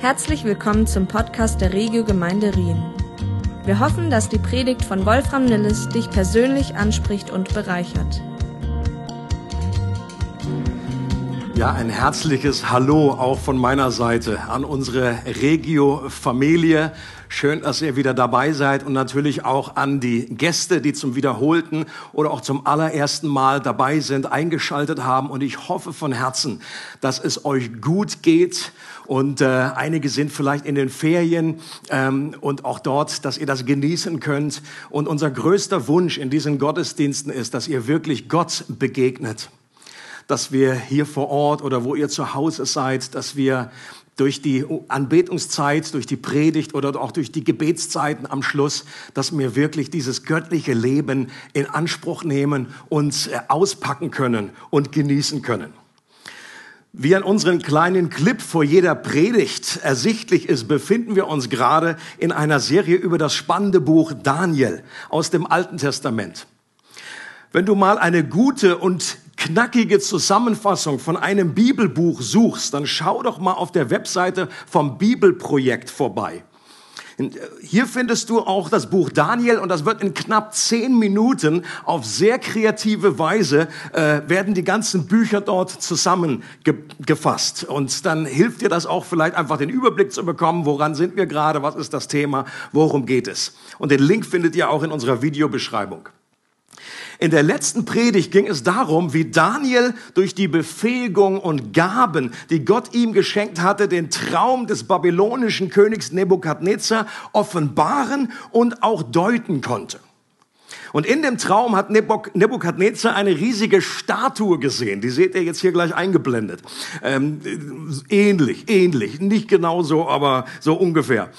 Herzlich willkommen zum Podcast der Regio Gemeinde Rien. Wir hoffen, dass die Predigt von Wolfram Nilles dich persönlich anspricht und bereichert. Ja, ein herzliches Hallo auch von meiner Seite an unsere Regio-Familie. Schön, dass ihr wieder dabei seid und natürlich auch an die Gäste, die zum wiederholten oder auch zum allerersten Mal dabei sind, eingeschaltet haben. Und ich hoffe von Herzen, dass es euch gut geht. Und äh, einige sind vielleicht in den Ferien ähm, und auch dort, dass ihr das genießen könnt. Und unser größter Wunsch in diesen Gottesdiensten ist, dass ihr wirklich Gott begegnet dass wir hier vor Ort oder wo ihr zu Hause seid, dass wir durch die Anbetungszeit, durch die Predigt oder auch durch die Gebetszeiten am Schluss, dass wir wirklich dieses göttliche Leben in Anspruch nehmen, uns äh, auspacken können und genießen können. Wie an unserem kleinen Clip vor jeder Predigt ersichtlich ist, befinden wir uns gerade in einer Serie über das spannende Buch Daniel aus dem Alten Testament. Wenn du mal eine gute und knackige Zusammenfassung von einem Bibelbuch suchst, dann schau doch mal auf der Webseite vom Bibelprojekt vorbei. Äh, hier findest du auch das Buch Daniel und das wird in knapp zehn Minuten auf sehr kreative Weise äh, werden die ganzen Bücher dort zusammengefasst. Und dann hilft dir das auch vielleicht einfach den Überblick zu bekommen, woran sind wir gerade, was ist das Thema, worum geht es. Und den Link findet ihr auch in unserer Videobeschreibung. In der letzten Predigt ging es darum, wie Daniel durch die Befähigung und Gaben, die Gott ihm geschenkt hatte, den Traum des babylonischen Königs Nebukadnezar offenbaren und auch deuten konnte. Und in dem Traum hat Nebukadnezar eine riesige Statue gesehen. Die seht ihr jetzt hier gleich eingeblendet. Ähm, ähnlich, ähnlich. Nicht genau so, aber so ungefähr.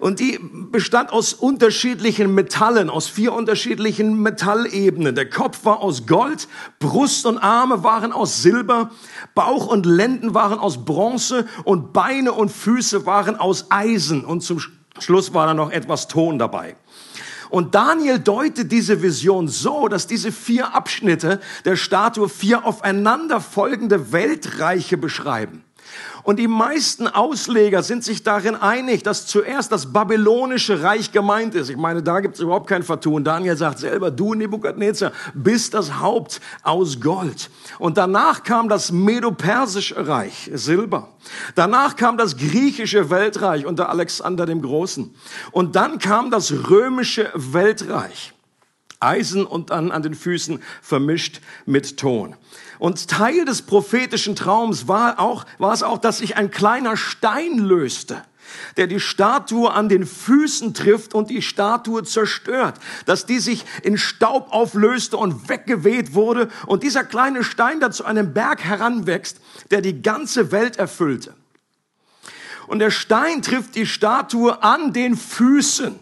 Und die bestand aus unterschiedlichen Metallen, aus vier unterschiedlichen Metallebenen. Der Kopf war aus Gold, Brust und Arme waren aus Silber, Bauch und Lenden waren aus Bronze und Beine und Füße waren aus Eisen. Und zum Schluss war da noch etwas Ton dabei. Und Daniel deutet diese Vision so, dass diese vier Abschnitte der Statue vier aufeinanderfolgende Weltreiche beschreiben. Und die meisten Ausleger sind sich darin einig, dass zuerst das babylonische Reich gemeint ist. Ich meine, da gibt es überhaupt kein Vertun. Daniel sagt selber, du Nebukadnezar bist das Haupt aus Gold. Und danach kam das Medo-Persische Reich, Silber. Danach kam das griechische Weltreich unter Alexander dem Großen. Und dann kam das römische Weltreich. Eisen und dann an den Füßen vermischt mit Ton. Und Teil des prophetischen Traums war auch, war es auch, dass sich ein kleiner Stein löste der die Statue an den Füßen trifft und die Statue zerstört, dass die sich in Staub auflöste und weggeweht wurde und dieser kleine Stein da zu einem Berg heranwächst, der die ganze Welt erfüllte. Und der Stein trifft die Statue an den Füßen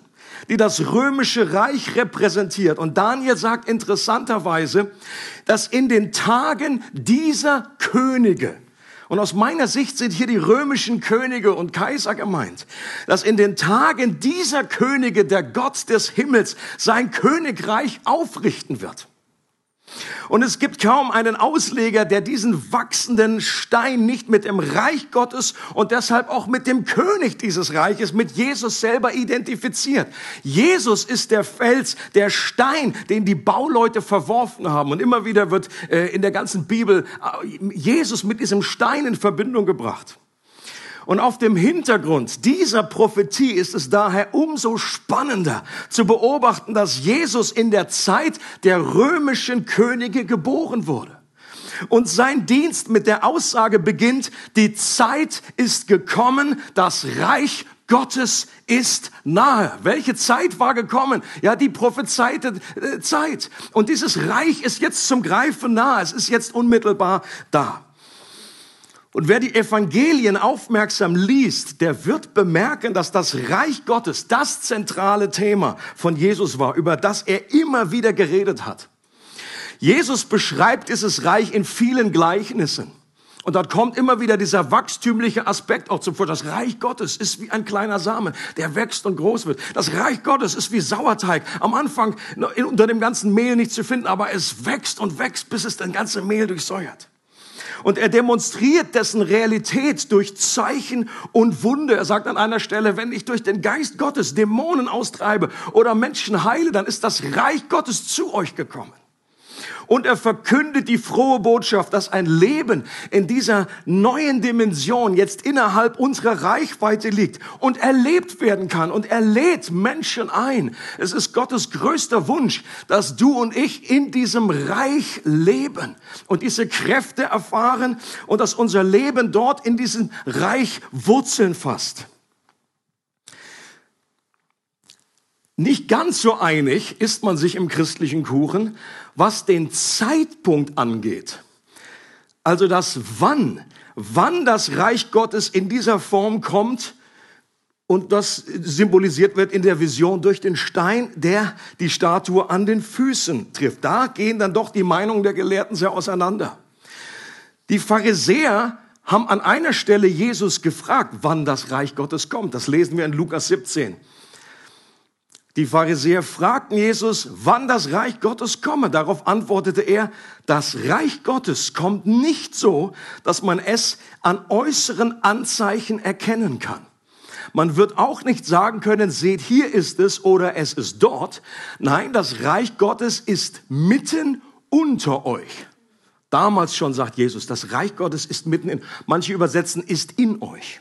die das römische Reich repräsentiert. Und Daniel sagt interessanterweise, dass in den Tagen dieser Könige, und aus meiner Sicht sind hier die römischen Könige und Kaiser gemeint, dass in den Tagen dieser Könige der Gott des Himmels sein Königreich aufrichten wird. Und es gibt kaum einen Ausleger, der diesen wachsenden Stein nicht mit dem Reich Gottes und deshalb auch mit dem König dieses Reiches, mit Jesus selber identifiziert. Jesus ist der Fels, der Stein, den die Bauleute verworfen haben. Und immer wieder wird äh, in der ganzen Bibel äh, Jesus mit diesem Stein in Verbindung gebracht. Und auf dem Hintergrund dieser Prophetie ist es daher umso spannender zu beobachten, dass Jesus in der Zeit der römischen Könige geboren wurde. Und sein Dienst mit der Aussage beginnt, die Zeit ist gekommen, das Reich Gottes ist nahe. Welche Zeit war gekommen? Ja, die prophezeite äh, Zeit. Und dieses Reich ist jetzt zum Greifen nahe. Es ist jetzt unmittelbar da. Und wer die Evangelien aufmerksam liest, der wird bemerken, dass das Reich Gottes das zentrale Thema von Jesus war, über das er immer wieder geredet hat. Jesus beschreibt dieses Reich in vielen Gleichnissen. Und dort kommt immer wieder dieser wachstümliche Aspekt auch zum Vorschein. Das Reich Gottes ist wie ein kleiner Samen, der wächst und groß wird. Das Reich Gottes ist wie Sauerteig. Am Anfang unter dem ganzen Mehl nicht zu finden, aber es wächst und wächst, bis es das ganze Mehl durchsäuert. Und er demonstriert dessen Realität durch Zeichen und Wunder. Er sagt an einer Stelle, wenn ich durch den Geist Gottes Dämonen austreibe oder Menschen heile, dann ist das Reich Gottes zu euch gekommen und er verkündet die frohe Botschaft, dass ein Leben in dieser neuen Dimension jetzt innerhalb unserer Reichweite liegt und erlebt werden kann und er lädt Menschen ein. Es ist Gottes größter Wunsch, dass du und ich in diesem Reich leben und diese Kräfte erfahren und dass unser Leben dort in diesem Reich Wurzeln fasst. Nicht ganz so einig ist man sich im christlichen Kuchen, was den Zeitpunkt angeht. Also das Wann, wann das Reich Gottes in dieser Form kommt und das symbolisiert wird in der Vision durch den Stein, der die Statue an den Füßen trifft. Da gehen dann doch die Meinungen der Gelehrten sehr auseinander. Die Pharisäer haben an einer Stelle Jesus gefragt, wann das Reich Gottes kommt. Das lesen wir in Lukas 17. Die Pharisäer fragten Jesus, wann das Reich Gottes komme. Darauf antwortete er, das Reich Gottes kommt nicht so, dass man es an äußeren Anzeichen erkennen kann. Man wird auch nicht sagen können, seht, hier ist es oder es ist dort. Nein, das Reich Gottes ist mitten unter euch. Damals schon sagt Jesus, das Reich Gottes ist mitten in, manche übersetzen, ist in euch.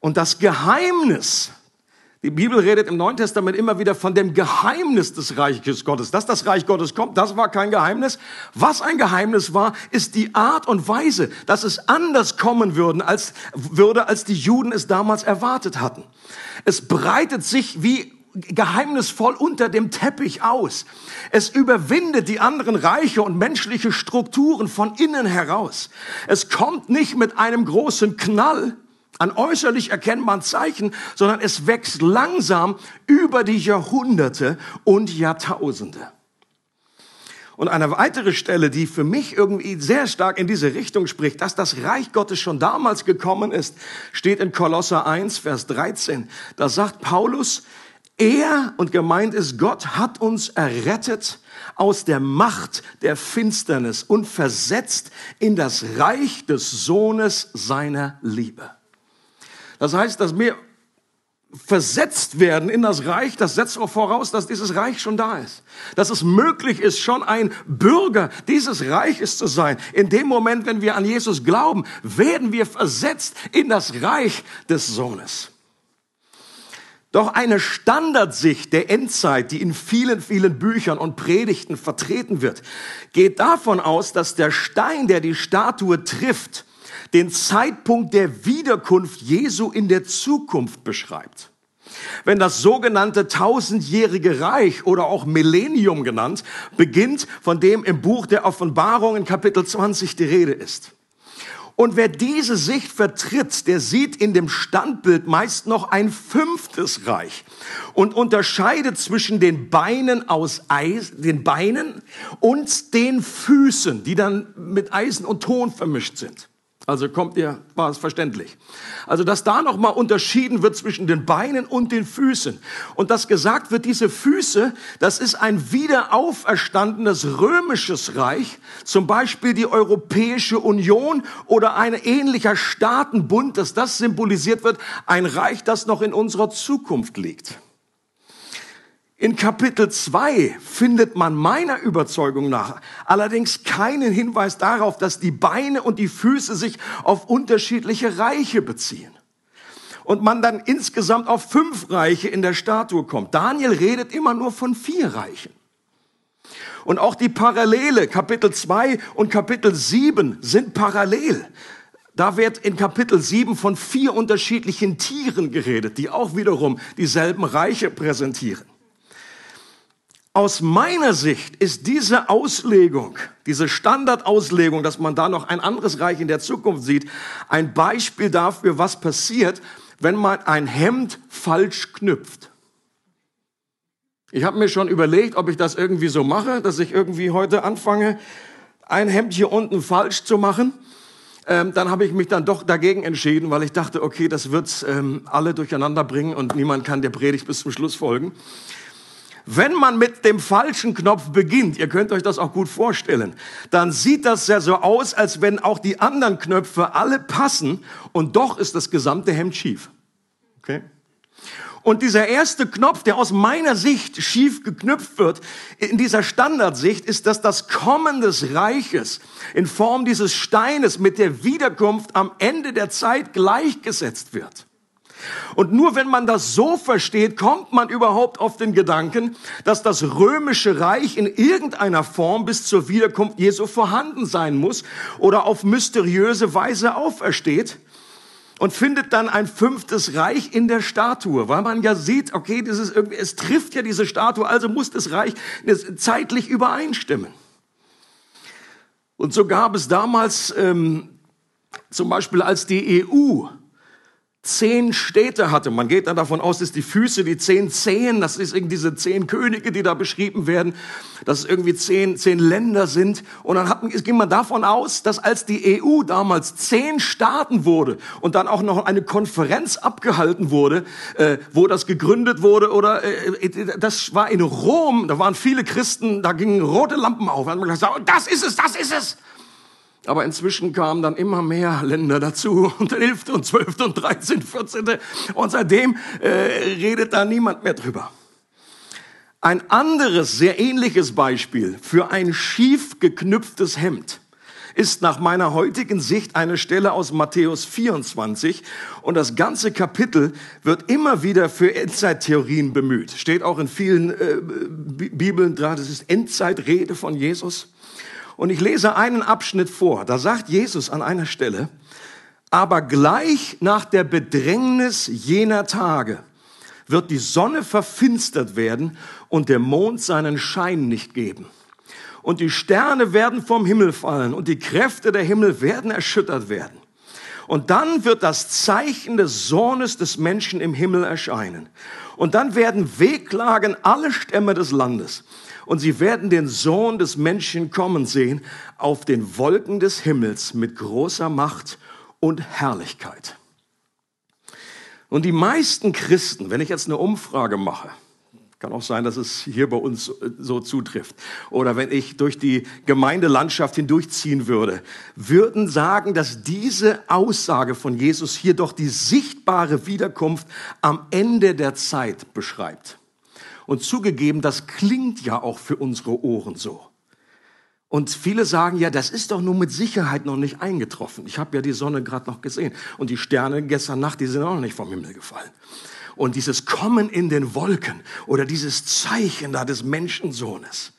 Und das Geheimnis die Bibel redet im Neuen Testament immer wieder von dem Geheimnis des Reiches Gottes. Dass das Reich Gottes kommt, das war kein Geheimnis. Was ein Geheimnis war, ist die Art und Weise, dass es anders kommen würden, als, würde, als die Juden es damals erwartet hatten. Es breitet sich wie geheimnisvoll unter dem Teppich aus. Es überwindet die anderen Reiche und menschliche Strukturen von innen heraus. Es kommt nicht mit einem großen Knall, an äußerlich erkennbaren Zeichen, sondern es wächst langsam über die Jahrhunderte und Jahrtausende. Und eine weitere Stelle, die für mich irgendwie sehr stark in diese Richtung spricht, dass das Reich Gottes schon damals gekommen ist, steht in Kolosser 1, Vers 13. Da sagt Paulus, er und gemeint ist Gott hat uns errettet aus der Macht der Finsternis und versetzt in das Reich des Sohnes seiner Liebe. Das heißt, dass wir versetzt werden in das Reich, das setzt auch voraus, dass dieses Reich schon da ist. Dass es möglich ist, schon ein Bürger dieses Reiches zu sein. In dem Moment, wenn wir an Jesus glauben, werden wir versetzt in das Reich des Sohnes. Doch eine Standardsicht der Endzeit, die in vielen, vielen Büchern und Predigten vertreten wird, geht davon aus, dass der Stein, der die Statue trifft, den Zeitpunkt der Wiederkunft Jesu in der Zukunft beschreibt. Wenn das sogenannte tausendjährige Reich oder auch Millennium genannt beginnt, von dem im Buch der Offenbarung in Kapitel 20 die Rede ist. Und wer diese Sicht vertritt, der sieht in dem Standbild meist noch ein fünftes Reich und unterscheidet zwischen den Beinen aus Eis, den Beinen und den Füßen, die dann mit Eisen und Ton vermischt sind. Also kommt ihr, war es verständlich. Also, dass da nochmal unterschieden wird zwischen den Beinen und den Füßen. Und dass gesagt wird, diese Füße, das ist ein wiederauferstandenes römisches Reich, zum Beispiel die Europäische Union oder ein ähnlicher Staatenbund, dass das symbolisiert wird, ein Reich, das noch in unserer Zukunft liegt. In Kapitel 2 findet man meiner Überzeugung nach allerdings keinen Hinweis darauf, dass die Beine und die Füße sich auf unterschiedliche Reiche beziehen. Und man dann insgesamt auf fünf Reiche in der Statue kommt. Daniel redet immer nur von vier Reichen. Und auch die Parallele, Kapitel 2 und Kapitel 7 sind parallel. Da wird in Kapitel 7 von vier unterschiedlichen Tieren geredet, die auch wiederum dieselben Reiche präsentieren. Aus meiner Sicht ist diese Auslegung, diese Standardauslegung, dass man da noch ein anderes Reich in der Zukunft sieht, ein Beispiel dafür, was passiert, wenn man ein Hemd falsch knüpft. Ich habe mir schon überlegt, ob ich das irgendwie so mache, dass ich irgendwie heute anfange, ein Hemd hier unten falsch zu machen. Ähm, dann habe ich mich dann doch dagegen entschieden, weil ich dachte, okay, das wird ähm, alle durcheinander bringen und niemand kann der Predigt bis zum Schluss folgen. Wenn man mit dem falschen Knopf beginnt, ihr könnt euch das auch gut vorstellen, dann sieht das ja so aus, als wenn auch die anderen Knöpfe alle passen und doch ist das gesamte Hemd schief. Okay? Und dieser erste Knopf, der aus meiner Sicht schief geknüpft wird, in dieser Standardsicht, ist, dass das Kommen des Reiches in Form dieses Steines mit der Wiederkunft am Ende der Zeit gleichgesetzt wird. Und nur wenn man das so versteht, kommt man überhaupt auf den Gedanken, dass das römische Reich in irgendeiner Form bis zur Wiederkunft Jesu vorhanden sein muss oder auf mysteriöse Weise aufersteht und findet dann ein fünftes Reich in der Statue, weil man ja sieht, okay, ist irgendwie, es trifft ja diese Statue, also muss das Reich zeitlich übereinstimmen. Und so gab es damals ähm, zum Beispiel, als die EU zehn Städte hatte. Man geht dann davon aus, dass die Füße, die zehn Zehen, das ist irgendwie diese zehn Könige, die da beschrieben werden, dass es irgendwie zehn, zehn Länder sind. Und dann hat, ging man davon aus, dass als die EU damals zehn Staaten wurde und dann auch noch eine Konferenz abgehalten wurde, äh, wo das gegründet wurde oder äh, das war in Rom, da waren viele Christen, da gingen rote Lampen auf. Und man gesagt, das ist es, das ist es. Aber inzwischen kamen dann immer mehr Länder dazu und 11. und 12. und 13. 14. Und seitdem äh, redet da niemand mehr drüber. Ein anderes, sehr ähnliches Beispiel für ein schief geknüpftes Hemd ist nach meiner heutigen Sicht eine Stelle aus Matthäus 24 und das ganze Kapitel wird immer wieder für Endzeittheorien bemüht. Steht auch in vielen äh, Bibeln dran, das ist Endzeitrede von Jesus. Und ich lese einen Abschnitt vor. Da sagt Jesus an einer Stelle, aber gleich nach der Bedrängnis jener Tage wird die Sonne verfinstert werden und der Mond seinen Schein nicht geben. Und die Sterne werden vom Himmel fallen und die Kräfte der Himmel werden erschüttert werden. Und dann wird das Zeichen des Sohnes des Menschen im Himmel erscheinen. Und dann werden wehklagen alle Stämme des Landes und sie werden den Sohn des Menschen kommen sehen auf den Wolken des Himmels mit großer Macht und Herrlichkeit. Und die meisten Christen, wenn ich jetzt eine Umfrage mache, kann auch sein, dass es hier bei uns so zutrifft. Oder wenn ich durch die Gemeindelandschaft hindurchziehen würde, würden sagen, dass diese Aussage von Jesus hier doch die sichtbare Wiederkunft am Ende der Zeit beschreibt. Und zugegeben, das klingt ja auch für unsere Ohren so. Und viele sagen ja, das ist doch nur mit Sicherheit noch nicht eingetroffen. Ich habe ja die Sonne gerade noch gesehen und die Sterne gestern Nacht, die sind auch noch nicht vom Himmel gefallen. Und dieses Kommen in den Wolken oder dieses Zeichen da des Menschensohnes.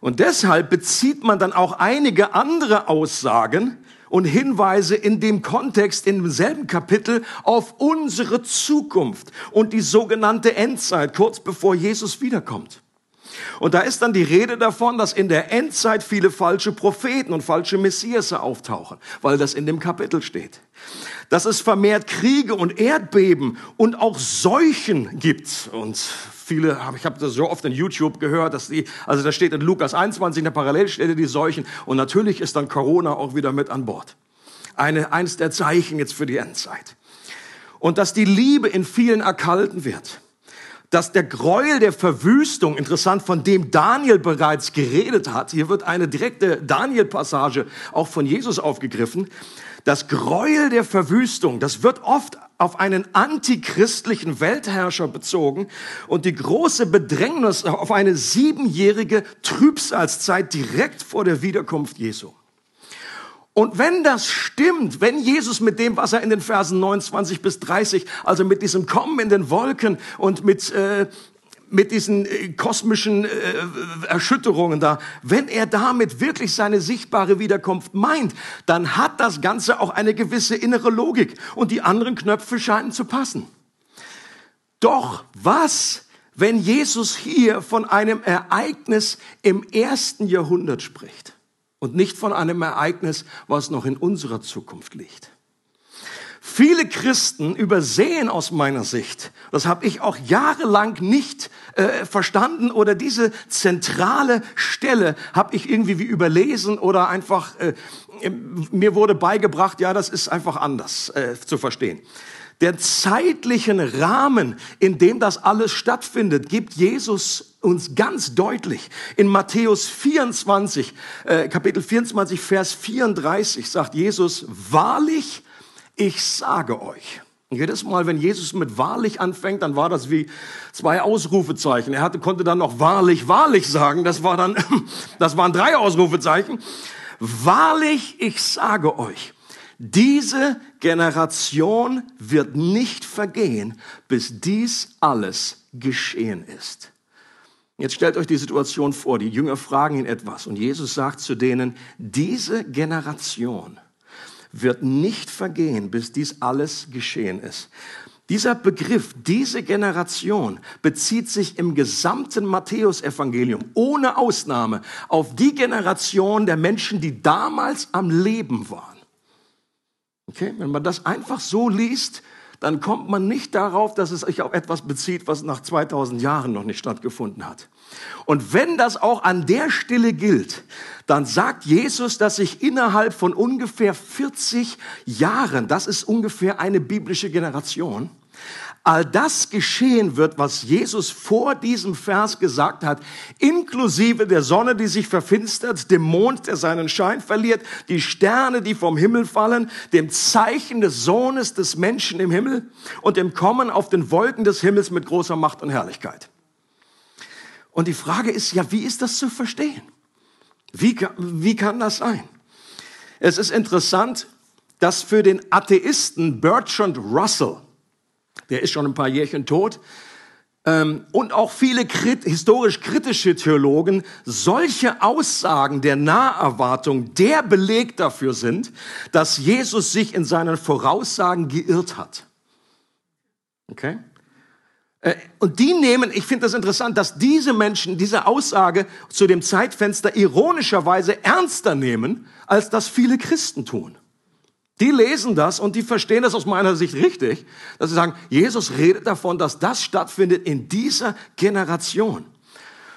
Und deshalb bezieht man dann auch einige andere Aussagen und Hinweise in dem Kontext, in demselben Kapitel auf unsere Zukunft und die sogenannte Endzeit, kurz bevor Jesus wiederkommt. Und da ist dann die Rede davon, dass in der Endzeit viele falsche Propheten und falsche Messiasse auftauchen, weil das in dem Kapitel steht. Dass es vermehrt Kriege und Erdbeben und auch Seuchen gibt. Und viele, ich habe das so oft in YouTube gehört, dass die, also da steht in Lukas 21 in der Parallelstelle die Seuchen und natürlich ist dann Corona auch wieder mit an Bord. Eine, eins der Zeichen jetzt für die Endzeit. Und dass die Liebe in vielen erkalten wird. Dass der Gräuel der Verwüstung, interessant, von dem Daniel bereits geredet hat, hier wird eine direkte Daniel-Passage auch von Jesus aufgegriffen, das Gräuel der Verwüstung, das wird oft auf einen antichristlichen Weltherrscher bezogen und die große Bedrängnis auf eine siebenjährige Trübsalzeit direkt vor der Wiederkunft Jesu. Und wenn das stimmt, wenn Jesus mit dem, was er in den Versen 29 bis 30, also mit diesem Kommen in den Wolken und mit äh, mit diesen äh, kosmischen äh, Erschütterungen da, wenn er damit wirklich seine sichtbare Wiederkunft meint, dann hat das Ganze auch eine gewisse innere Logik und die anderen Knöpfe scheinen zu passen. Doch was, wenn Jesus hier von einem Ereignis im ersten Jahrhundert spricht und nicht von einem Ereignis, was noch in unserer Zukunft liegt? Viele Christen übersehen aus meiner Sicht, das habe ich auch jahrelang nicht äh, verstanden oder diese zentrale Stelle habe ich irgendwie wie überlesen oder einfach, äh, mir wurde beigebracht, ja, das ist einfach anders äh, zu verstehen. Der zeitlichen Rahmen, in dem das alles stattfindet, gibt Jesus uns ganz deutlich. In Matthäus 24, äh, Kapitel 24, Vers 34 sagt Jesus, wahrlich, ich sage euch. Jedes Mal, wenn Jesus mit wahrlich anfängt, dann war das wie zwei Ausrufezeichen. Er hatte, konnte dann noch wahrlich, wahrlich sagen. Das war dann, das waren drei Ausrufezeichen. Wahrlich, ich sage euch, diese Generation wird nicht vergehen, bis dies alles geschehen ist. Jetzt stellt euch die Situation vor, die Jünger fragen ihn etwas und Jesus sagt zu denen, diese Generation wird nicht vergehen, bis dies alles geschehen ist. Dieser Begriff, diese Generation, bezieht sich im gesamten Matthäusevangelium ohne Ausnahme auf die Generation der Menschen, die damals am Leben waren. Okay? Wenn man das einfach so liest, dann kommt man nicht darauf, dass es sich auf etwas bezieht, was nach 2000 Jahren noch nicht stattgefunden hat. Und wenn das auch an der Stelle gilt, dann sagt Jesus, dass sich innerhalb von ungefähr 40 Jahren, das ist ungefähr eine biblische Generation, all das geschehen wird, was Jesus vor diesem Vers gesagt hat, inklusive der Sonne, die sich verfinstert, dem Mond, der seinen Schein verliert, die Sterne, die vom Himmel fallen, dem Zeichen des Sohnes des Menschen im Himmel und dem Kommen auf den Wolken des Himmels mit großer Macht und Herrlichkeit. Und die Frage ist ja, wie ist das zu verstehen? Wie, wie kann das sein? Es ist interessant, dass für den Atheisten Bertrand Russell, der ist schon ein paar Jährchen tot, ähm, und auch viele historisch kritische Theologen solche Aussagen der Naherwartung der Beleg dafür sind, dass Jesus sich in seinen Voraussagen geirrt hat. Okay? Äh, und die nehmen, ich finde das interessant, dass diese Menschen diese Aussage zu dem Zeitfenster ironischerweise ernster nehmen, als das viele Christen tun. Die lesen das und die verstehen das aus meiner Sicht richtig, dass sie sagen, Jesus redet davon, dass das stattfindet in dieser Generation.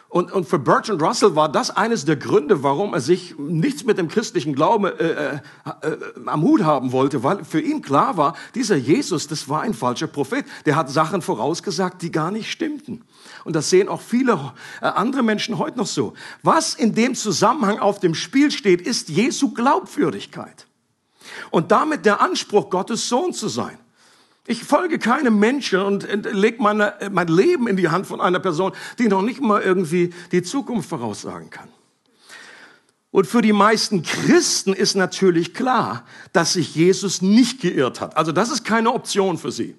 Und, und für Bertrand Russell war das eines der Gründe, warum er sich nichts mit dem christlichen Glauben äh, äh, äh, am Hut haben wollte, weil für ihn klar war, dieser Jesus, das war ein falscher Prophet. Der hat Sachen vorausgesagt, die gar nicht stimmten. Und das sehen auch viele äh, andere Menschen heute noch so. Was in dem Zusammenhang auf dem Spiel steht, ist Jesu Glaubwürdigkeit und damit der Anspruch, Gottes Sohn zu sein. Ich folge keinem Menschen und lege meine, mein Leben in die Hand von einer Person, die noch nicht mal irgendwie die Zukunft voraussagen kann. Und für die meisten Christen ist natürlich klar, dass sich Jesus nicht geirrt hat. Also das ist keine Option für sie.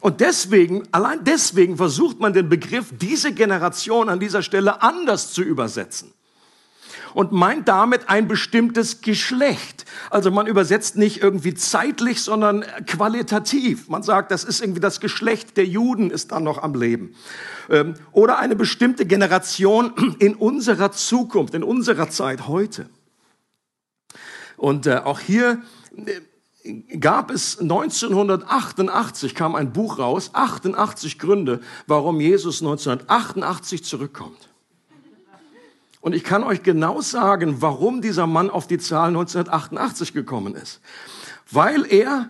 Und deswegen, allein deswegen versucht man den Begriff diese Generation an dieser Stelle anders zu übersetzen und meint damit ein bestimmtes Geschlecht. Also man übersetzt nicht irgendwie zeitlich, sondern qualitativ. Man sagt, das ist irgendwie das Geschlecht der Juden ist dann noch am Leben. Ähm, oder eine bestimmte Generation in unserer Zukunft, in unserer Zeit heute. Und äh, auch hier äh, gab es 1988 kam ein Buch raus, 88 Gründe, warum Jesus 1988 zurückkommt. Und ich kann euch genau sagen, warum dieser Mann auf die Zahl 1988 gekommen ist. Weil er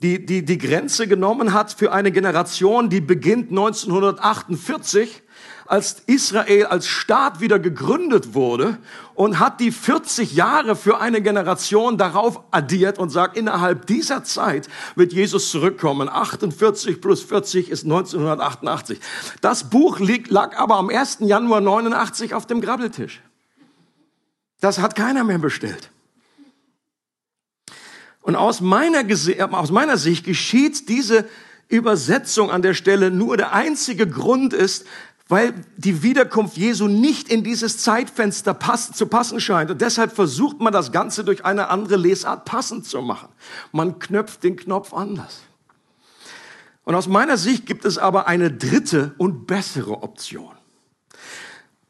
die, die, die Grenze genommen hat für eine Generation, die beginnt 1948 als Israel als Staat wieder gegründet wurde und hat die 40 Jahre für eine Generation darauf addiert und sagt, innerhalb dieser Zeit wird Jesus zurückkommen. 48 plus 40 ist 1988. Das Buch lag aber am 1. Januar 89 auf dem Grabbeltisch. Das hat keiner mehr bestellt. Und aus meiner, aus meiner Sicht geschieht diese Übersetzung an der Stelle nur der einzige Grund ist, weil die Wiederkunft Jesu nicht in dieses Zeitfenster pass zu passen scheint. Und deshalb versucht man das Ganze durch eine andere Lesart passend zu machen. Man knöpft den Knopf anders. Und aus meiner Sicht gibt es aber eine dritte und bessere Option.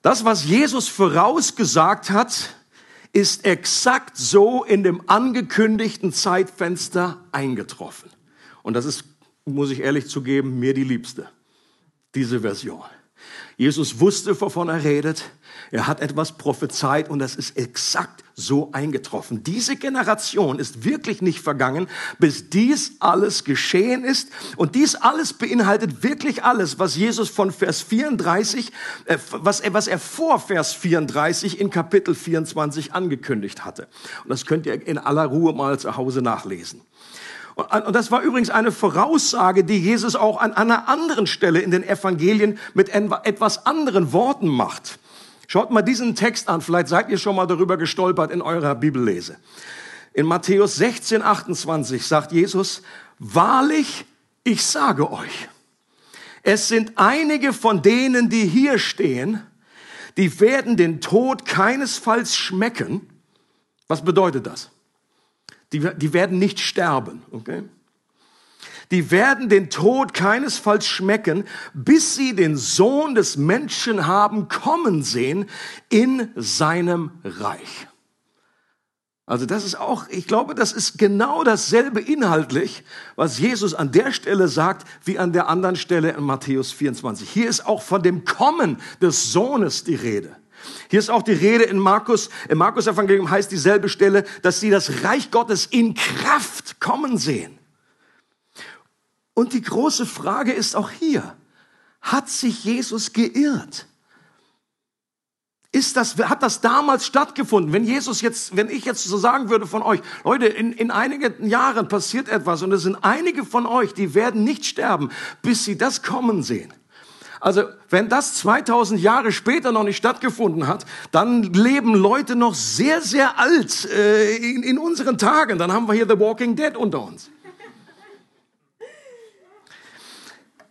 Das, was Jesus vorausgesagt hat, ist exakt so in dem angekündigten Zeitfenster eingetroffen. Und das ist, muss ich ehrlich zugeben, mir die Liebste. diese Version. Jesus wusste, wovon er redet. Er hat etwas prophezeit und das ist exakt so eingetroffen. Diese Generation ist wirklich nicht vergangen, bis dies alles geschehen ist. Und dies alles beinhaltet wirklich alles, was Jesus von Vers 34, äh, was, er, was er vor Vers 34 in Kapitel 24 angekündigt hatte. Und das könnt ihr in aller Ruhe mal zu Hause nachlesen. Und das war übrigens eine Voraussage, die Jesus auch an einer anderen Stelle in den Evangelien mit etwas anderen Worten macht. Schaut mal diesen Text an, vielleicht seid ihr schon mal darüber gestolpert in eurer Bibellese. In Matthäus 16, 28 sagt Jesus, wahrlich, ich sage euch, es sind einige von denen, die hier stehen, die werden den Tod keinesfalls schmecken. Was bedeutet das? Die, die werden nicht sterben, okay? die werden den Tod keinesfalls schmecken, bis sie den Sohn des Menschen haben kommen sehen in seinem Reich. Also das ist auch, ich glaube, das ist genau dasselbe inhaltlich, was Jesus an der Stelle sagt, wie an der anderen Stelle in Matthäus 24. Hier ist auch von dem Kommen des Sohnes die Rede. Hier ist auch die Rede in Markus, im Markus Evangelium heißt dieselbe Stelle, dass sie das Reich Gottes in Kraft kommen sehen. Und die große Frage ist auch hier, hat sich Jesus geirrt? Ist das, hat das damals stattgefunden? Wenn Jesus jetzt, wenn ich jetzt so sagen würde von euch, Leute, in, in einigen Jahren passiert etwas und es sind einige von euch, die werden nicht sterben, bis sie das kommen sehen. Also, wenn das 2000 Jahre später noch nicht stattgefunden hat, dann leben Leute noch sehr, sehr alt äh, in, in unseren Tagen. Dann haben wir hier The Walking Dead unter uns.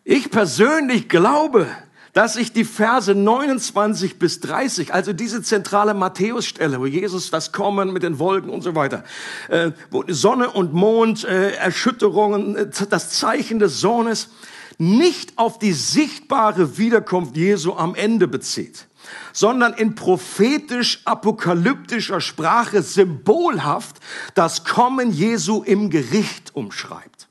Ich persönlich glaube, dass ich die Verse 29 bis 30, also diese zentrale Matthäusstelle, wo Jesus das Kommen mit den Wolken und so weiter, äh, wo Sonne und Mond, äh, Erschütterungen, äh, das Zeichen des Sohnes, nicht auf die sichtbare Wiederkunft Jesu am Ende bezieht, sondern in prophetisch-apokalyptischer Sprache symbolhaft das Kommen Jesu im Gericht umschreibt.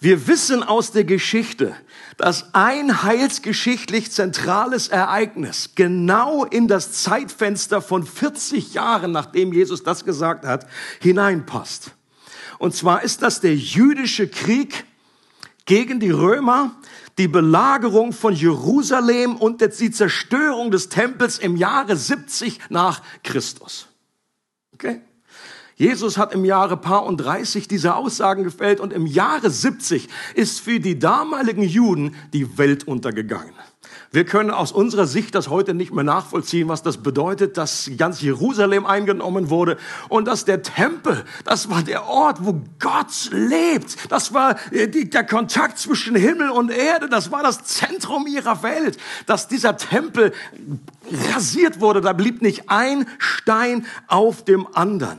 Wir wissen aus der Geschichte, dass ein heilsgeschichtlich zentrales Ereignis genau in das Zeitfenster von 40 Jahren, nachdem Jesus das gesagt hat, hineinpasst. Und zwar ist das der jüdische Krieg gegen die Römer, die Belagerung von Jerusalem und die Zerstörung des Tempels im Jahre 70 nach Christus. Okay? Jesus hat im Jahre Paar und 30 diese Aussagen gefällt und im Jahre 70 ist für die damaligen Juden die Welt untergegangen. Wir können aus unserer Sicht das heute nicht mehr nachvollziehen, was das bedeutet, dass ganz Jerusalem eingenommen wurde und dass der Tempel, das war der Ort, wo Gott lebt. Das war äh, der Kontakt zwischen Himmel und Erde. Das war das Zentrum ihrer Welt. Dass dieser Tempel rasiert wurde, da blieb nicht ein Stein auf dem anderen.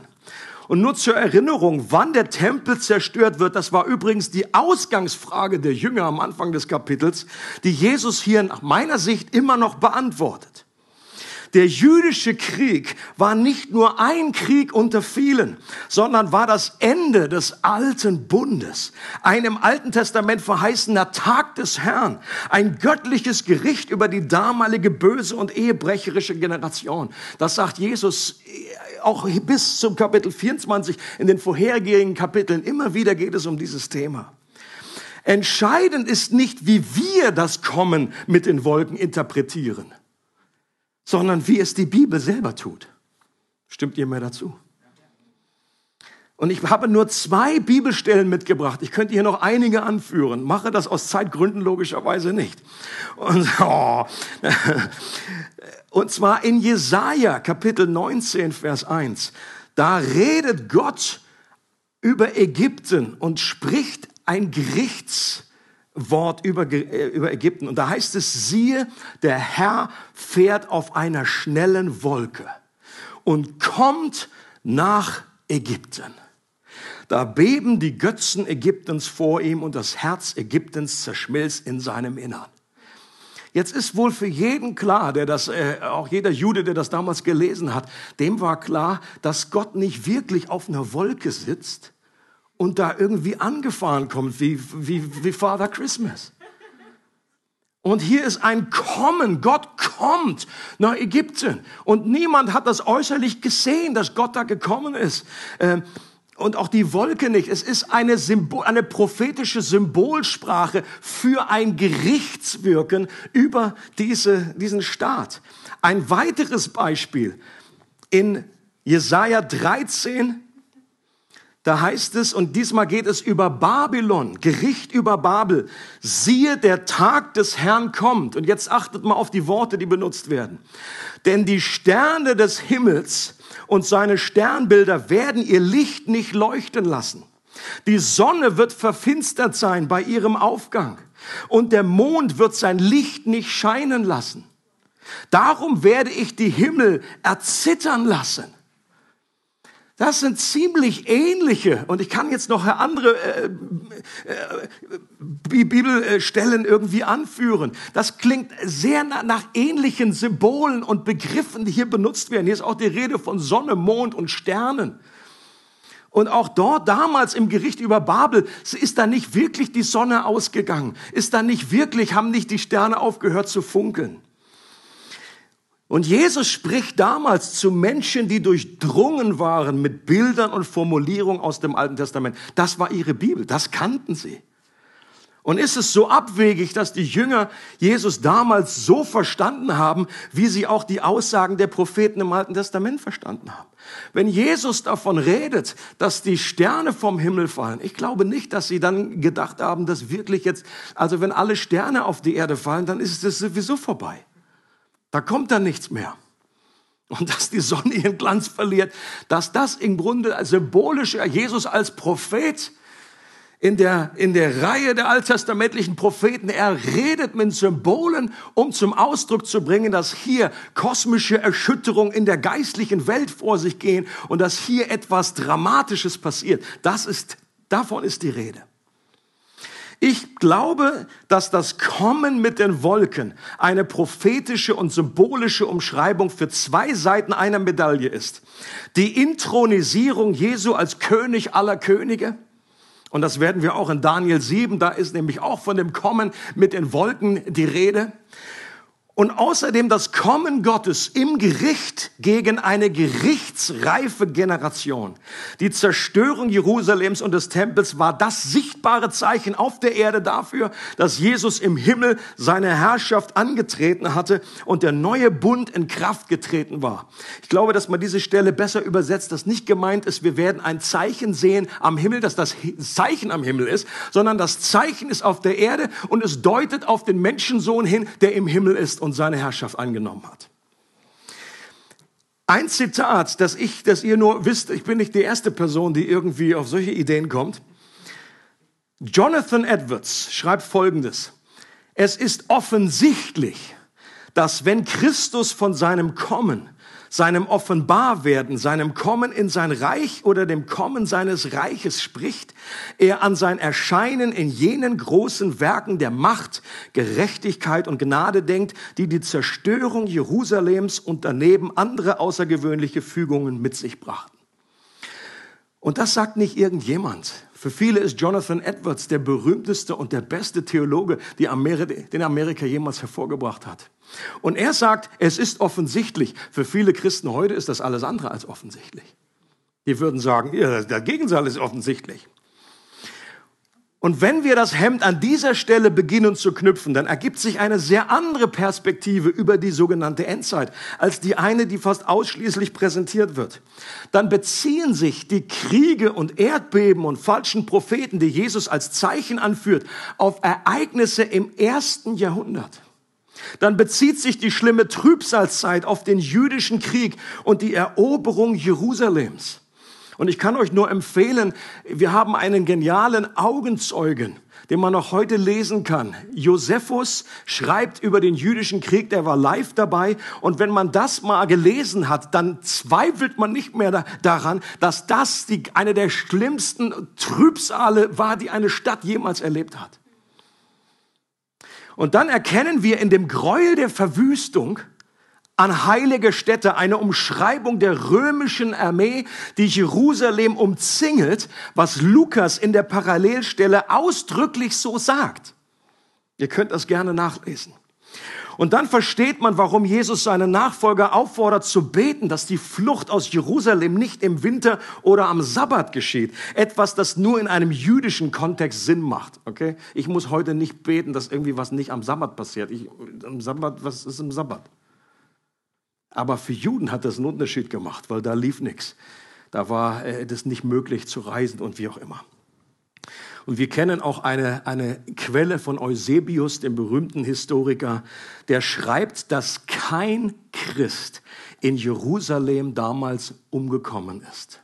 Und nur zur Erinnerung, wann der Tempel zerstört wird, das war übrigens die Ausgangsfrage der Jünger am Anfang des Kapitels, die Jesus hier nach meiner Sicht immer noch beantwortet. Der jüdische Krieg war nicht nur ein Krieg unter vielen, sondern war das Ende des alten Bundes. Ein im Alten Testament verheißener Tag des Herrn. Ein göttliches Gericht über die damalige böse und ehebrecherische Generation. Das sagt Jesus auch bis zum Kapitel 24 in den vorhergehenden Kapiteln. Immer wieder geht es um dieses Thema. Entscheidend ist nicht, wie wir das Kommen mit den Wolken interpretieren, sondern wie es die Bibel selber tut. Stimmt ihr mir dazu? Und ich habe nur zwei Bibelstellen mitgebracht. Ich könnte hier noch einige anführen. Mache das aus Zeitgründen logischerweise nicht. Und, oh. Und zwar in Jesaja Kapitel 19, Vers 1. Da redet Gott über Ägypten und spricht ein Gerichtswort über, äh, über Ägypten. Und da heißt es, siehe, der Herr fährt auf einer schnellen Wolke und kommt nach Ägypten. Da beben die Götzen Ägyptens vor ihm und das Herz Ägyptens zerschmilzt in seinem Innern. Jetzt ist wohl für jeden klar, der das, äh, auch jeder Jude, der das damals gelesen hat, dem war klar, dass Gott nicht wirklich auf einer Wolke sitzt und da irgendwie angefahren kommt wie, wie, wie Father Christmas. Und hier ist ein Kommen. Gott kommt nach Ägypten. Und niemand hat das äußerlich gesehen, dass Gott da gekommen ist. Ähm, und auch die Wolke nicht. Es ist eine, Symbol, eine prophetische Symbolsprache für ein Gerichtswirken über diese, diesen Staat. Ein weiteres Beispiel in Jesaja 13, da heißt es, und diesmal geht es über Babylon, Gericht über Babel. Siehe, der Tag des Herrn kommt. Und jetzt achtet mal auf die Worte, die benutzt werden. Denn die Sterne des Himmels und seine Sternbilder werden ihr Licht nicht leuchten lassen. Die Sonne wird verfinstert sein bei ihrem Aufgang. Und der Mond wird sein Licht nicht scheinen lassen. Darum werde ich die Himmel erzittern lassen das sind ziemlich ähnliche, und ich kann jetzt noch andere äh, äh, Bibelstellen irgendwie anführen. Das klingt sehr nach, nach ähnlichen Symbolen und Begriffen, die hier benutzt werden. Hier ist auch die Rede von Sonne, Mond und Sternen. Und auch dort damals im Gericht über Babel ist da nicht wirklich die Sonne ausgegangen, ist da nicht wirklich, haben nicht die Sterne aufgehört zu funkeln. Und Jesus spricht damals zu Menschen, die durchdrungen waren mit Bildern und Formulierungen aus dem Alten Testament. Das war ihre Bibel, das kannten sie. Und ist es so abwegig, dass die Jünger Jesus damals so verstanden haben, wie sie auch die Aussagen der Propheten im Alten Testament verstanden haben? Wenn Jesus davon redet, dass die Sterne vom Himmel fallen, ich glaube nicht, dass sie dann gedacht haben, dass wirklich jetzt, also wenn alle Sterne auf die Erde fallen, dann ist es sowieso vorbei. Da kommt dann nichts mehr. Und dass die Sonne ihren Glanz verliert, dass das im Grunde symbolisch Jesus als Prophet in der, in der Reihe der alttestamentlichen Propheten, er redet mit Symbolen, um zum Ausdruck zu bringen, dass hier kosmische Erschütterungen in der geistlichen Welt vor sich gehen und dass hier etwas Dramatisches passiert. Das ist, davon ist die Rede. Ich glaube, dass das Kommen mit den Wolken eine prophetische und symbolische Umschreibung für zwei Seiten einer Medaille ist. Die Intronisierung Jesu als König aller Könige. Und das werden wir auch in Daniel 7, da ist nämlich auch von dem Kommen mit den Wolken die Rede und außerdem das Kommen Gottes im Gericht gegen eine gerichtsreife Generation. Die Zerstörung Jerusalems und des Tempels war das sichtbare Zeichen auf der Erde dafür, dass Jesus im Himmel seine Herrschaft angetreten hatte und der neue Bund in Kraft getreten war. Ich glaube, dass man diese Stelle besser übersetzt, dass nicht gemeint ist, wir werden ein Zeichen sehen am Himmel, dass das Zeichen am Himmel ist, sondern das Zeichen ist auf der Erde und es deutet auf den Menschensohn hin, der im Himmel ist und seine Herrschaft angenommen hat. Ein Zitat, das ich, dass ihr nur wisst, ich bin nicht die erste Person, die irgendwie auf solche Ideen kommt. Jonathan Edwards schreibt Folgendes. Es ist offensichtlich, dass wenn Christus von seinem Kommen seinem Offenbarwerden, seinem Kommen in sein Reich oder dem Kommen seines Reiches spricht, er an sein Erscheinen in jenen großen Werken der Macht, Gerechtigkeit und Gnade denkt, die die Zerstörung Jerusalems und daneben andere außergewöhnliche Fügungen mit sich brachten. Und das sagt nicht irgendjemand. Für viele ist Jonathan Edwards der berühmteste und der beste Theologe, den Amerika jemals hervorgebracht hat. Und er sagt, es ist offensichtlich. Für viele Christen heute ist das alles andere als offensichtlich. Die würden sagen, ja, der Gegenteil ist offensichtlich. Und wenn wir das Hemd an dieser Stelle beginnen zu knüpfen, dann ergibt sich eine sehr andere Perspektive über die sogenannte Endzeit, als die eine, die fast ausschließlich präsentiert wird. Dann beziehen sich die Kriege und Erdbeben und falschen Propheten, die Jesus als Zeichen anführt, auf Ereignisse im ersten Jahrhundert dann bezieht sich die schlimme Trübsalzeit auf den jüdischen Krieg und die Eroberung Jerusalems. Und ich kann euch nur empfehlen, wir haben einen genialen Augenzeugen, den man noch heute lesen kann. Josephus schreibt über den jüdischen Krieg, der war live dabei. Und wenn man das mal gelesen hat, dann zweifelt man nicht mehr daran, dass das die, eine der schlimmsten Trübsale war, die eine Stadt jemals erlebt hat. Und dann erkennen wir in dem Gräuel der Verwüstung an heilige Städte eine Umschreibung der römischen Armee, die Jerusalem umzingelt, was Lukas in der Parallelstelle ausdrücklich so sagt. Ihr könnt das gerne nachlesen. Und dann versteht man, warum Jesus seine Nachfolger auffordert zu beten, dass die Flucht aus Jerusalem nicht im Winter oder am Sabbat geschieht. Etwas, das nur in einem jüdischen Kontext Sinn macht. Okay? Ich muss heute nicht beten, dass irgendwie was nicht am Sabbat passiert. Ich, am Sabbat, was ist im Sabbat? Aber für Juden hat das einen Unterschied gemacht, weil da lief nichts. Da war äh, das nicht möglich zu reisen und wie auch immer. Und wir kennen auch eine, eine Quelle von Eusebius, dem berühmten Historiker, der schreibt, dass kein Christ in Jerusalem damals umgekommen ist.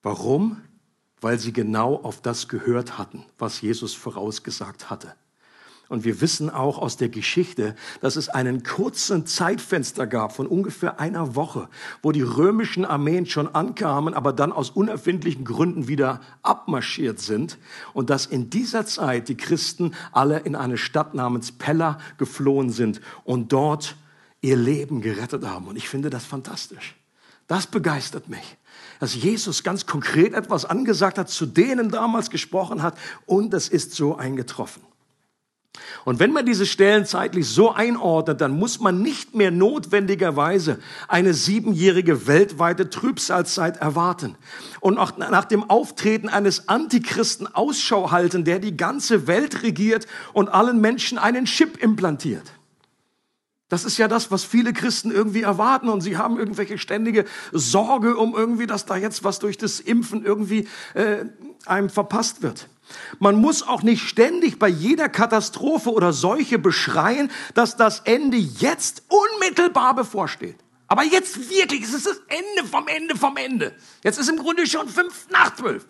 Warum? Weil sie genau auf das gehört hatten, was Jesus vorausgesagt hatte. Und wir wissen auch aus der Geschichte, dass es einen kurzen Zeitfenster gab von ungefähr einer Woche, wo die römischen Armeen schon ankamen, aber dann aus unerfindlichen Gründen wieder abmarschiert sind. Und dass in dieser Zeit die Christen alle in eine Stadt namens Pella geflohen sind und dort ihr Leben gerettet haben. Und ich finde das fantastisch. Das begeistert mich dass Jesus ganz konkret etwas angesagt hat, zu denen damals gesprochen hat und es ist so eingetroffen. Und wenn man diese Stellen zeitlich so einordnet, dann muss man nicht mehr notwendigerweise eine siebenjährige weltweite Trübsalzeit erwarten und auch nach dem Auftreten eines Antichristen Ausschau halten, der die ganze Welt regiert und allen Menschen einen Chip implantiert. Das ist ja das, was viele Christen irgendwie erwarten und sie haben irgendwelche ständige Sorge um irgendwie, dass da jetzt was durch das Impfen irgendwie äh, einem verpasst wird. Man muss auch nicht ständig bei jeder Katastrophe oder Seuche beschreien, dass das Ende jetzt unmittelbar bevorsteht. Aber jetzt wirklich, es ist das Ende vom Ende vom Ende. Jetzt ist im Grunde schon fünf nach zwölf.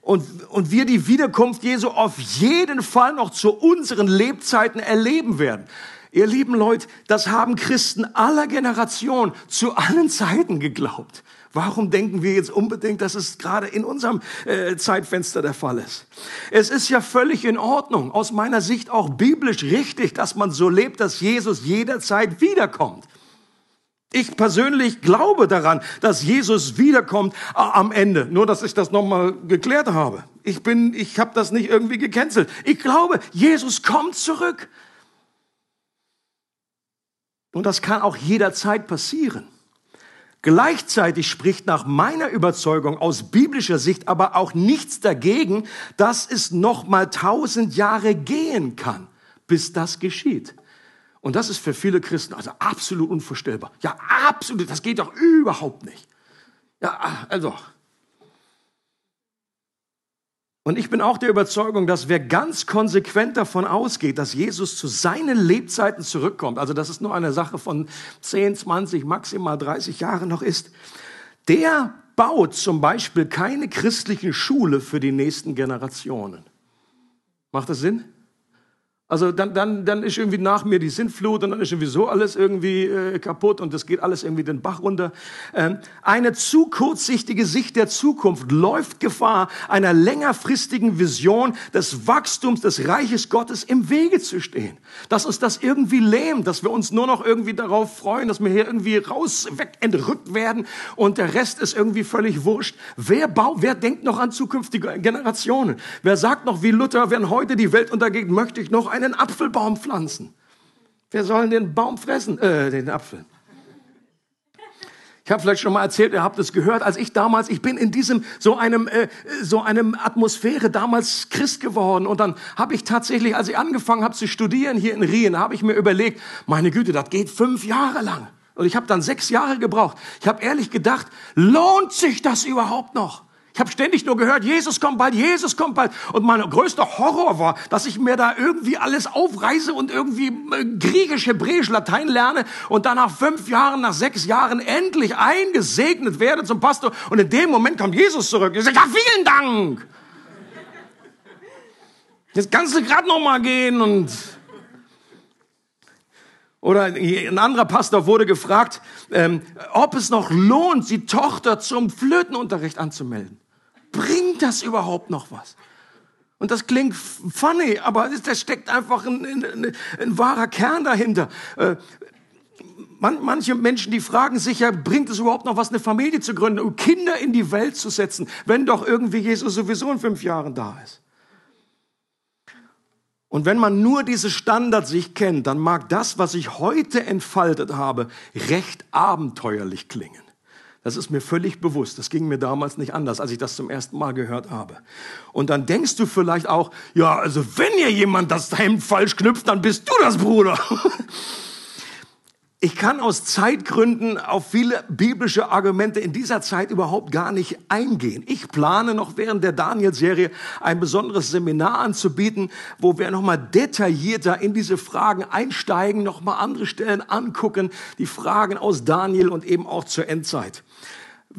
Und, und wir die Wiederkunft Jesu auf jeden Fall noch zu unseren Lebzeiten erleben werden. Ihr lieben Leute, das haben Christen aller Generationen zu allen Zeiten geglaubt. Warum denken wir jetzt unbedingt, dass es gerade in unserem äh, Zeitfenster der Fall ist? Es ist ja völlig in Ordnung, aus meiner Sicht auch biblisch richtig, dass man so lebt, dass Jesus jederzeit wiederkommt. Ich persönlich glaube daran, dass Jesus wiederkommt äh, am Ende. Nur, dass ich das nochmal geklärt habe. Ich bin, ich habe das nicht irgendwie gecancelt. Ich glaube, Jesus kommt zurück. Und das kann auch jederzeit passieren. Gleichzeitig spricht nach meiner Überzeugung aus biblischer Sicht aber auch nichts dagegen, dass es noch mal tausend Jahre gehen kann, bis das geschieht. Und das ist für viele Christen also absolut unvorstellbar. Ja, absolut, das geht doch überhaupt nicht. Ja, also, und ich bin auch der Überzeugung, dass wer ganz konsequent davon ausgeht, dass Jesus zu seinen Lebzeiten zurückkommt, also dass es nur eine Sache von 10, 20, maximal 30 Jahren noch ist, der baut zum Beispiel keine christlichen Schule für die nächsten Generationen. Macht das Sinn? Also dann, dann, dann ist irgendwie nach mir die Sintflut und dann ist sowieso alles irgendwie äh, kaputt und das geht alles irgendwie den Bach runter. Ähm, eine zu kurzsichtige Sicht der Zukunft läuft Gefahr, einer längerfristigen Vision des Wachstums des Reiches Gottes im Wege zu stehen. Dass uns das irgendwie lähmt, dass wir uns nur noch irgendwie darauf freuen, dass wir hier irgendwie raus, weg, entrückt werden und der Rest ist irgendwie völlig wurscht. Wer baut, wer denkt noch an zukünftige Generationen? Wer sagt noch wie Luther, wenn heute die Welt untergeht, möchte ich noch einen Apfelbaum pflanzen. Wer soll den Baum fressen? Äh, den Apfel. Ich habe vielleicht schon mal erzählt, ihr habt es gehört, als ich damals, ich bin in diesem so einem äh, so einem Atmosphäre damals Christ geworden und dann habe ich tatsächlich, als ich angefangen habe zu studieren hier in Rien, habe ich mir überlegt, meine Güte, das geht fünf Jahre lang und ich habe dann sechs Jahre gebraucht. Ich habe ehrlich gedacht, lohnt sich das überhaupt noch? Ich habe ständig nur gehört, Jesus kommt bald, Jesus kommt bald. Und mein größter Horror war, dass ich mir da irgendwie alles aufreiße und irgendwie äh, Griechisch, Hebräisch, Latein lerne und dann nach fünf Jahren, nach sechs Jahren endlich eingesegnet werde zum Pastor. Und in dem Moment kommt Jesus zurück. Ich sage, ja, vielen Dank. Jetzt kannst du gerade noch mal gehen und oder ein anderer Pastor wurde gefragt, ähm, ob es noch lohnt, die Tochter zum Flötenunterricht anzumelden. Bringt das überhaupt noch was? Und das klingt funny, aber da steckt einfach ein, ein, ein, wahrer Kern dahinter. Äh, man, manche Menschen, die fragen sich ja, bringt es überhaupt noch was, eine Familie zu gründen und Kinder in die Welt zu setzen, wenn doch irgendwie Jesus sowieso in fünf Jahren da ist? Und wenn man nur diese Standards sich kennt, dann mag das, was ich heute entfaltet habe, recht abenteuerlich klingen. Das ist mir völlig bewusst. Das ging mir damals nicht anders, als ich das zum ersten Mal gehört habe. Und dann denkst du vielleicht auch, ja, also wenn ihr jemand das Hemd falsch knüpft, dann bist du das, Bruder. Ich kann aus Zeitgründen auf viele biblische Argumente in dieser Zeit überhaupt gar nicht eingehen. Ich plane noch während der Daniel-Serie ein besonderes Seminar anzubieten, wo wir nochmal detaillierter in diese Fragen einsteigen, nochmal andere Stellen angucken, die Fragen aus Daniel und eben auch zur Endzeit.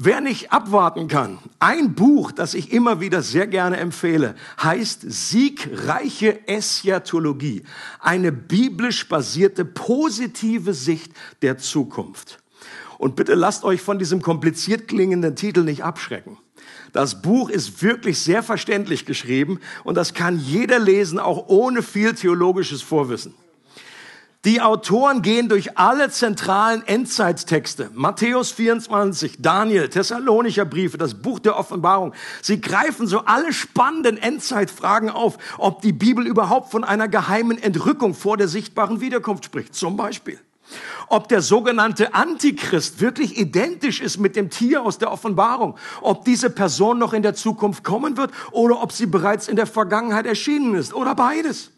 Wer nicht abwarten kann, ein Buch, das ich immer wieder sehr gerne empfehle, heißt Siegreiche Eschatologie. Eine biblisch basierte positive Sicht der Zukunft. Und bitte lasst euch von diesem kompliziert klingenden Titel nicht abschrecken. Das Buch ist wirklich sehr verständlich geschrieben und das kann jeder lesen, auch ohne viel theologisches Vorwissen. Die Autoren gehen durch alle zentralen Endzeittexte. Matthäus 24, Daniel, Thessalonicher Briefe, das Buch der Offenbarung. Sie greifen so alle spannenden Endzeitfragen auf, ob die Bibel überhaupt von einer geheimen Entrückung vor der sichtbaren Wiederkunft spricht. Zum Beispiel. Ob der sogenannte Antichrist wirklich identisch ist mit dem Tier aus der Offenbarung. Ob diese Person noch in der Zukunft kommen wird oder ob sie bereits in der Vergangenheit erschienen ist oder beides.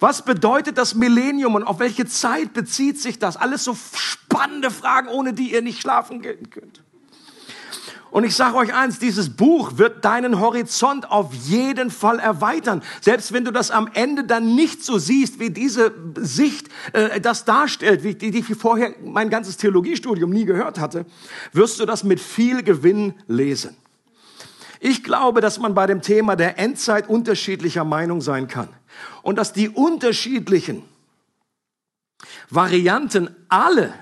Was bedeutet das Millennium und auf welche Zeit bezieht sich das? Alles so spannende Fragen, ohne die ihr nicht schlafen gehen könnt. Und ich sage euch eins, dieses Buch wird deinen Horizont auf jeden Fall erweitern. Selbst wenn du das am Ende dann nicht so siehst, wie diese Sicht äh, das darstellt, wie die, die ich vorher mein ganzes Theologiestudium nie gehört hatte, wirst du das mit viel Gewinn lesen. Ich glaube, dass man bei dem Thema der Endzeit unterschiedlicher Meinung sein kann und dass die unterschiedlichen Varianten alle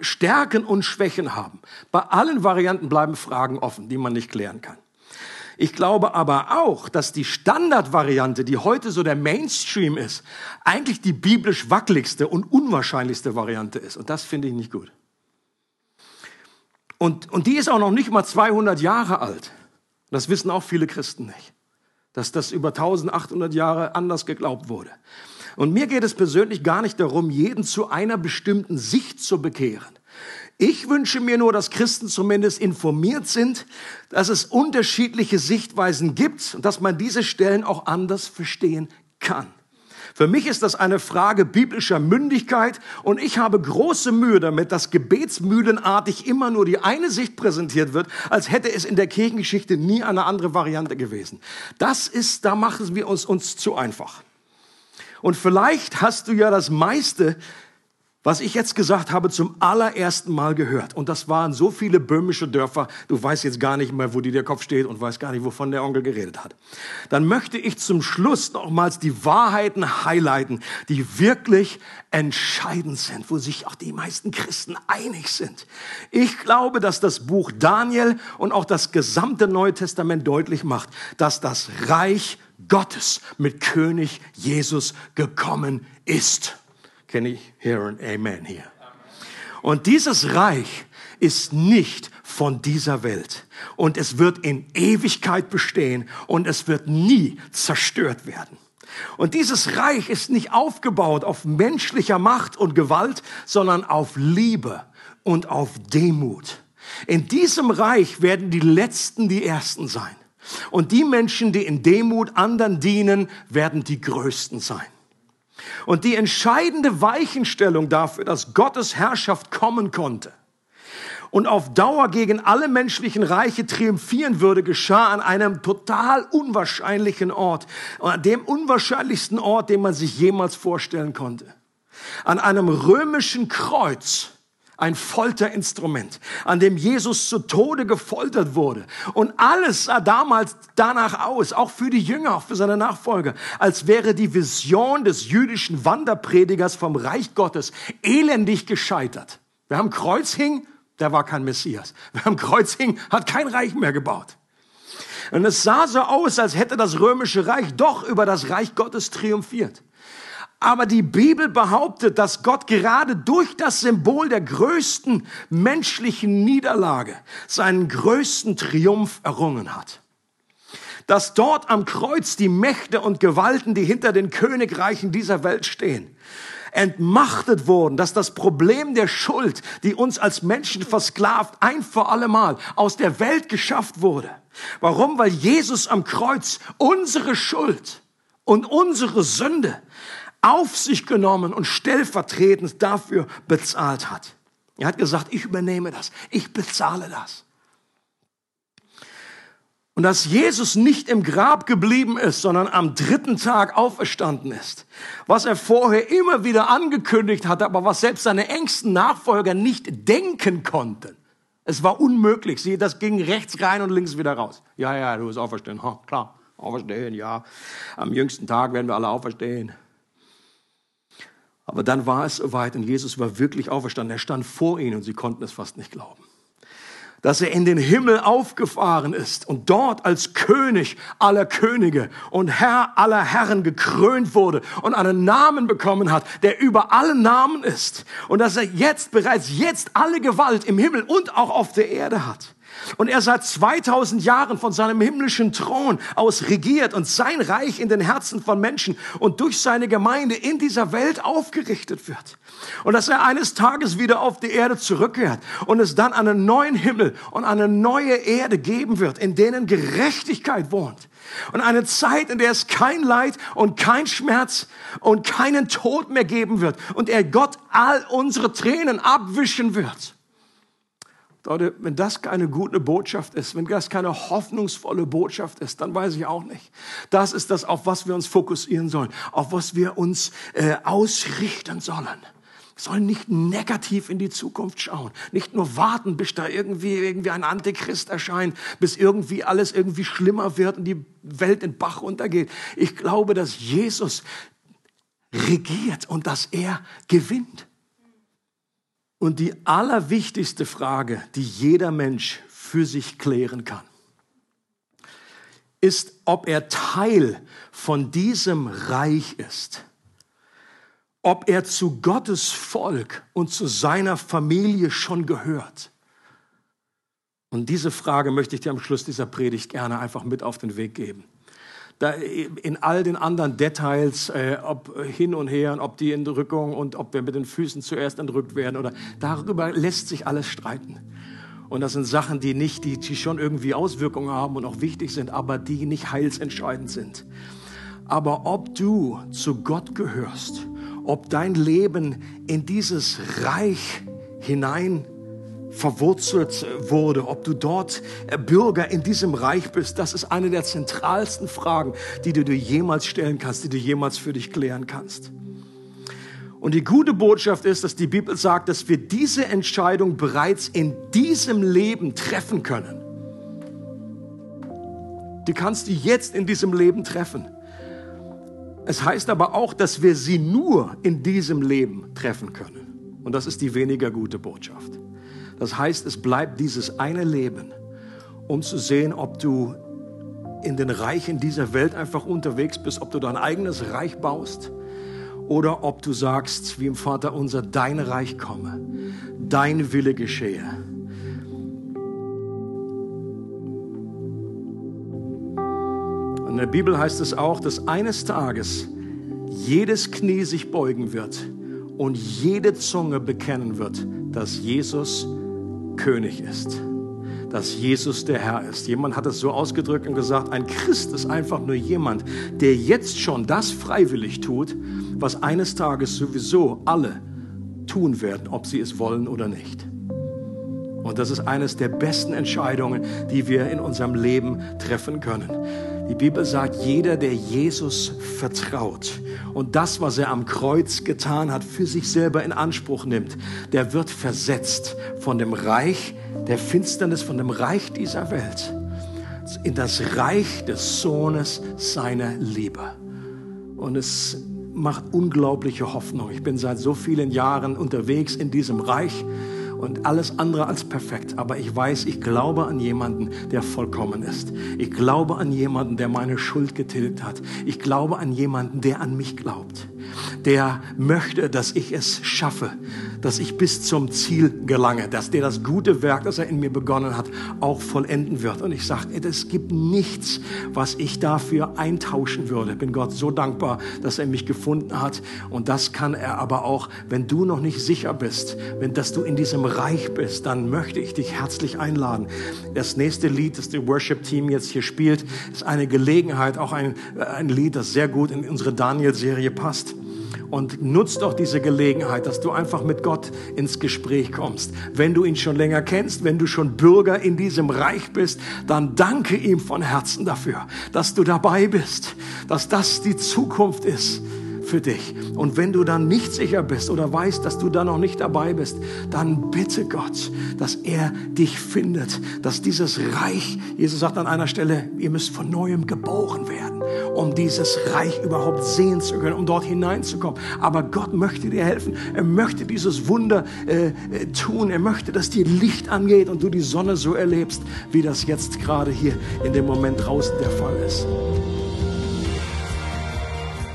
Stärken und Schwächen haben. Bei allen Varianten bleiben Fragen offen, die man nicht klären kann. Ich glaube aber auch, dass die Standardvariante, die heute so der Mainstream ist, eigentlich die biblisch wackeligste und unwahrscheinlichste Variante ist. Und das finde ich nicht gut. Und, und die ist auch noch nicht mal 200 Jahre alt. Das wissen auch viele Christen nicht dass das über 1800 Jahre anders geglaubt wurde. Und mir geht es persönlich gar nicht darum, jeden zu einer bestimmten Sicht zu bekehren. Ich wünsche mir nur, dass Christen zumindest informiert sind, dass es unterschiedliche Sichtweisen gibt und dass man diese Stellen auch anders verstehen kann. Für mich ist das eine Frage biblischer Mündigkeit und ich habe große Mühe damit, dass gebetsmühlenartig immer nur die eine Sicht präsentiert wird, als hätte es in der Kirchengeschichte nie eine andere Variante gewesen. Das ist, da machen wir uns, uns zu einfach. Und vielleicht hast du ja das meiste was ich jetzt gesagt habe, zum allerersten Mal gehört. Und das waren so viele böhmische Dörfer, du weißt jetzt gar nicht mehr, wo die der Kopf steht und weißt gar nicht, wovon der Onkel geredet hat. Dann möchte ich zum Schluss nochmals die Wahrheiten highlighten, die wirklich entscheidend sind, wo sich auch die meisten Christen einig sind. Ich glaube, dass das Buch Daniel und auch das gesamte Neue Testament deutlich macht, dass das Reich Gottes mit König Jesus gekommen ist. Can ich hear an Amen hier? Und dieses Reich ist nicht von dieser Welt. Und es wird in Ewigkeit bestehen und es wird nie zerstört werden. Und dieses Reich ist nicht aufgebaut auf menschlicher Macht und Gewalt, sondern auf Liebe und auf Demut. In diesem Reich werden die Letzten die Ersten sein. Und die Menschen, die in Demut anderen dienen, werden die Größten sein. Und die entscheidende Weichenstellung dafür, dass Gottes Herrschaft kommen konnte und auf Dauer gegen alle menschlichen Reiche triumphieren würde, geschah an einem total unwahrscheinlichen Ort, an dem unwahrscheinlichsten Ort, den man sich jemals vorstellen konnte. An einem römischen Kreuz ein Folterinstrument, an dem Jesus zu Tode gefoltert wurde. Und alles sah damals danach aus, auch für die Jünger, auch für seine Nachfolger, als wäre die Vision des jüdischen Wanderpredigers vom Reich Gottes elendig gescheitert. Wer am Kreuz hing, der war kein Messias. Wer am Kreuz hing, hat kein Reich mehr gebaut. Und es sah so aus, als hätte das römische Reich doch über das Reich Gottes triumphiert. Aber die Bibel behauptet, dass Gott gerade durch das Symbol der größten menschlichen Niederlage seinen größten Triumph errungen hat. dass dort am Kreuz die Mächte und Gewalten, die hinter den Königreichen dieser Welt stehen, entmachtet wurden, dass das Problem der Schuld, die uns als Menschen versklavt, ein für allemal aus der Welt geschafft wurde. Warum? Weil Jesus am Kreuz unsere Schuld und unsere Sünde auf sich genommen und stellvertretend dafür bezahlt hat. Er hat gesagt, ich übernehme das, ich bezahle das. Und dass Jesus nicht im Grab geblieben ist, sondern am dritten Tag auferstanden ist. Was er vorher immer wieder angekündigt hatte, aber was selbst seine engsten Nachfolger nicht denken konnten. Es war unmöglich. Sie, das ging rechts rein und links wieder raus. Ja, ja, du bist auferstehen. Ha, klar, auferstehen, ja. Am jüngsten Tag werden wir alle auferstehen. Aber dann war es soweit und Jesus war wirklich auferstanden. Er stand vor ihnen und sie konnten es fast nicht glauben dass er in den Himmel aufgefahren ist und dort als König aller Könige und Herr aller Herren gekrönt wurde und einen Namen bekommen hat, der über allen Namen ist und dass er jetzt bereits jetzt alle Gewalt im Himmel und auch auf der Erde hat. Und er seit 2000 Jahren von seinem himmlischen Thron aus regiert und sein Reich in den Herzen von Menschen und durch seine Gemeinde in dieser Welt aufgerichtet wird. Und dass er eines Tages wieder auf die Erde zurückkehrt und es dann einen neuen Himmel und eine neue Erde geben wird, in denen Gerechtigkeit wohnt. Und eine Zeit, in der es kein Leid und kein Schmerz und keinen Tod mehr geben wird und er Gott all unsere Tränen abwischen wird. Leute, wenn das keine gute Botschaft ist, wenn das keine hoffnungsvolle Botschaft ist, dann weiß ich auch nicht. Das ist das, auf was wir uns fokussieren sollen, auf was wir uns äh, ausrichten sollen. Wir sollen nicht negativ in die Zukunft schauen, nicht nur warten, bis da irgendwie, irgendwie ein Antichrist erscheint, bis irgendwie alles irgendwie schlimmer wird und die Welt in Bach untergeht. Ich glaube, dass Jesus regiert und dass er gewinnt. Und die allerwichtigste Frage, die jeder Mensch für sich klären kann, ist, ob er Teil von diesem Reich ist, ob er zu Gottes Volk und zu seiner Familie schon gehört. Und diese Frage möchte ich dir am Schluss dieser Predigt gerne einfach mit auf den Weg geben in all den anderen Details, äh, ob hin und her ob die Entrückung und ob wir mit den Füßen zuerst entrückt werden oder darüber lässt sich alles streiten. Und das sind Sachen, die nicht, die, die schon irgendwie Auswirkungen haben und auch wichtig sind, aber die nicht heilsentscheidend sind. Aber ob du zu Gott gehörst, ob dein Leben in dieses Reich hinein verwurzelt wurde, ob du dort äh, Bürger in diesem Reich bist, das ist eine der zentralsten Fragen, die du dir jemals stellen kannst, die du jemals für dich klären kannst. Und die gute Botschaft ist, dass die Bibel sagt, dass wir diese Entscheidung bereits in diesem Leben treffen können. Die kannst du jetzt in diesem Leben treffen. Es heißt aber auch, dass wir sie nur in diesem Leben treffen können. Und das ist die weniger gute Botschaft. Das heißt, es bleibt dieses eine Leben, um zu sehen, ob du in den Reichen dieser Welt einfach unterwegs bist, ob du dein eigenes Reich baust oder ob du sagst, wie im Vater unser, dein Reich komme, dein Wille geschehe. In der Bibel heißt es auch, dass eines Tages jedes Knie sich beugen wird und jede Zunge bekennen wird, dass Jesus König ist, dass Jesus der Herr ist. Jemand hat es so ausgedrückt und gesagt, ein Christ ist einfach nur jemand, der jetzt schon das freiwillig tut, was eines Tages sowieso alle tun werden, ob sie es wollen oder nicht. Und das ist eines der besten Entscheidungen, die wir in unserem Leben treffen können. Die Bibel sagt, jeder, der Jesus vertraut und das, was er am Kreuz getan hat, für sich selber in Anspruch nimmt, der wird versetzt von dem Reich der Finsternis, von dem Reich dieser Welt in das Reich des Sohnes seiner Liebe. Und es macht unglaubliche Hoffnung. Ich bin seit so vielen Jahren unterwegs in diesem Reich und alles andere als perfekt. Aber ich weiß, ich glaube an jemanden, der vollkommen ist. Ich glaube an jemanden, der meine Schuld getilgt hat. Ich glaube an jemanden, der an mich glaubt. Der möchte, dass ich es schaffe, dass ich bis zum Ziel gelange, dass der das gute Werk, das er in mir begonnen hat, auch vollenden wird. Und ich sage, es gibt nichts, was ich dafür eintauschen würde. Bin Gott so dankbar, dass er mich gefunden hat. Und das kann er aber auch, wenn du noch nicht sicher bist, wenn dass du in diesem Reich bist, dann möchte ich dich herzlich einladen. Das nächste Lied, das der Worship-Team jetzt hier spielt, ist eine Gelegenheit, auch ein, ein Lied, das sehr gut in unsere Daniel-Serie passt und nutzt doch diese Gelegenheit, dass du einfach mit Gott ins Gespräch kommst. Wenn du ihn schon länger kennst, wenn du schon Bürger in diesem Reich bist, dann danke ihm von Herzen dafür, dass du dabei bist, dass das die Zukunft ist für dich. Und wenn du dann nicht sicher bist oder weißt, dass du da noch nicht dabei bist, dann bitte Gott, dass er dich findet, dass dieses Reich, Jesus sagt an einer Stelle, ihr müsst von neuem geboren werden, um dieses Reich überhaupt sehen zu können, um dort hineinzukommen. Aber Gott möchte dir helfen. Er möchte dieses Wunder äh, äh tun. Er möchte, dass dir Licht angeht und du die Sonne so erlebst, wie das jetzt gerade hier in dem Moment draußen der Fall ist.